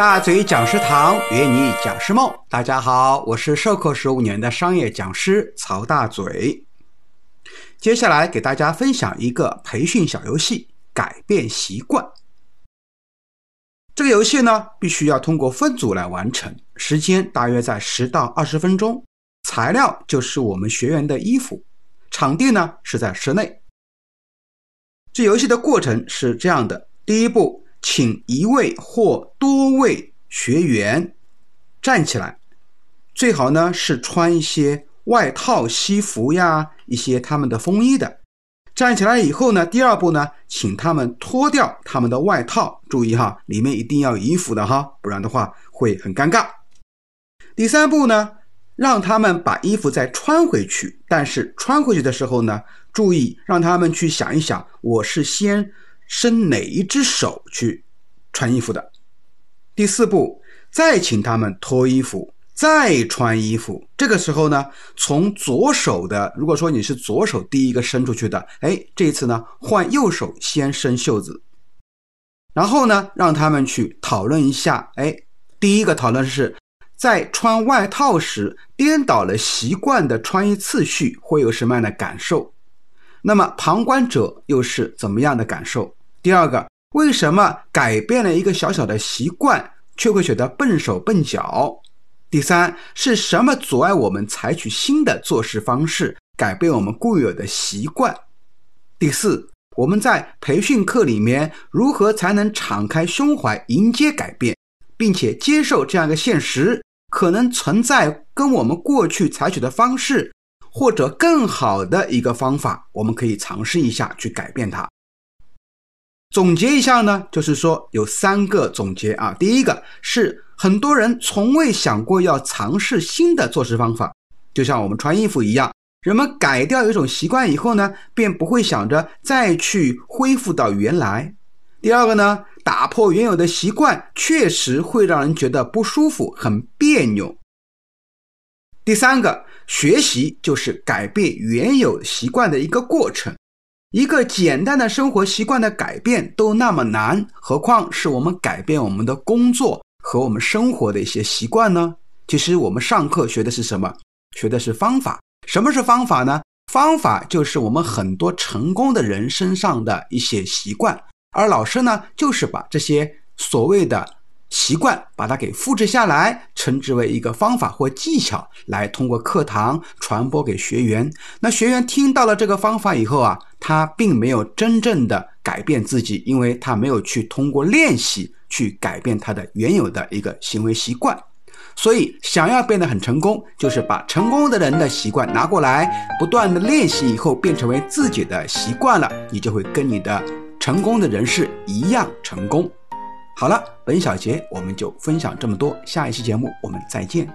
大嘴讲师堂约你讲师梦，大家好，我是授课十五年的商业讲师曹大嘴。接下来给大家分享一个培训小游戏——改变习惯。这个游戏呢，必须要通过分组来完成，时间大约在十到二十分钟。材料就是我们学员的衣服，场地呢是在室内。这游戏的过程是这样的：第一步。请一位或多位学员站起来，最好呢是穿一些外套、西服呀，一些他们的风衣的。站起来以后呢，第二步呢，请他们脱掉他们的外套，注意哈，里面一定要有衣服的哈，不然的话会很尴尬。第三步呢，让他们把衣服再穿回去，但是穿回去的时候呢，注意让他们去想一想，我是先。伸哪一只手去穿衣服的？第四步，再请他们脱衣服，再穿衣服。这个时候呢，从左手的，如果说你是左手第一个伸出去的，哎，这一次呢，换右手先伸袖子，然后呢，让他们去讨论一下。哎，第一个讨论是在穿外套时颠倒了习惯的穿衣次序，会有什么样的感受？那么旁观者又是怎么样的感受？第二个，为什么改变了一个小小的习惯，却会觉得笨手笨脚？第三，是什么阻碍我们采取新的做事方式，改变我们固有的习惯？第四，我们在培训课里面如何才能敞开胸怀迎接改变，并且接受这样一个现实，可能存在跟我们过去采取的方式，或者更好的一个方法，我们可以尝试一下去改变它。总结一下呢，就是说有三个总结啊。第一个是很多人从未想过要尝试新的做事方法，就像我们穿衣服一样，人们改掉一种习惯以后呢，便不会想着再去恢复到原来。第二个呢，打破原有的习惯确实会让人觉得不舒服、很别扭。第三个，学习就是改变原有习惯的一个过程。一个简单的生活习惯的改变都那么难，何况是我们改变我们的工作和我们生活的一些习惯呢？其实我们上课学的是什么？学的是方法。什么是方法呢？方法就是我们很多成功的人身上的一些习惯，而老师呢，就是把这些所谓的。习惯把它给复制下来，称之为一个方法或技巧，来通过课堂传播给学员。那学员听到了这个方法以后啊，他并没有真正的改变自己，因为他没有去通过练习去改变他的原有的一个行为习惯。所以，想要变得很成功，就是把成功的人的习惯拿过来，不断的练习以后，变成为自己的习惯了，你就会跟你的成功的人士一样成功。好了，本小节我们就分享这么多，下一期节目我们再见。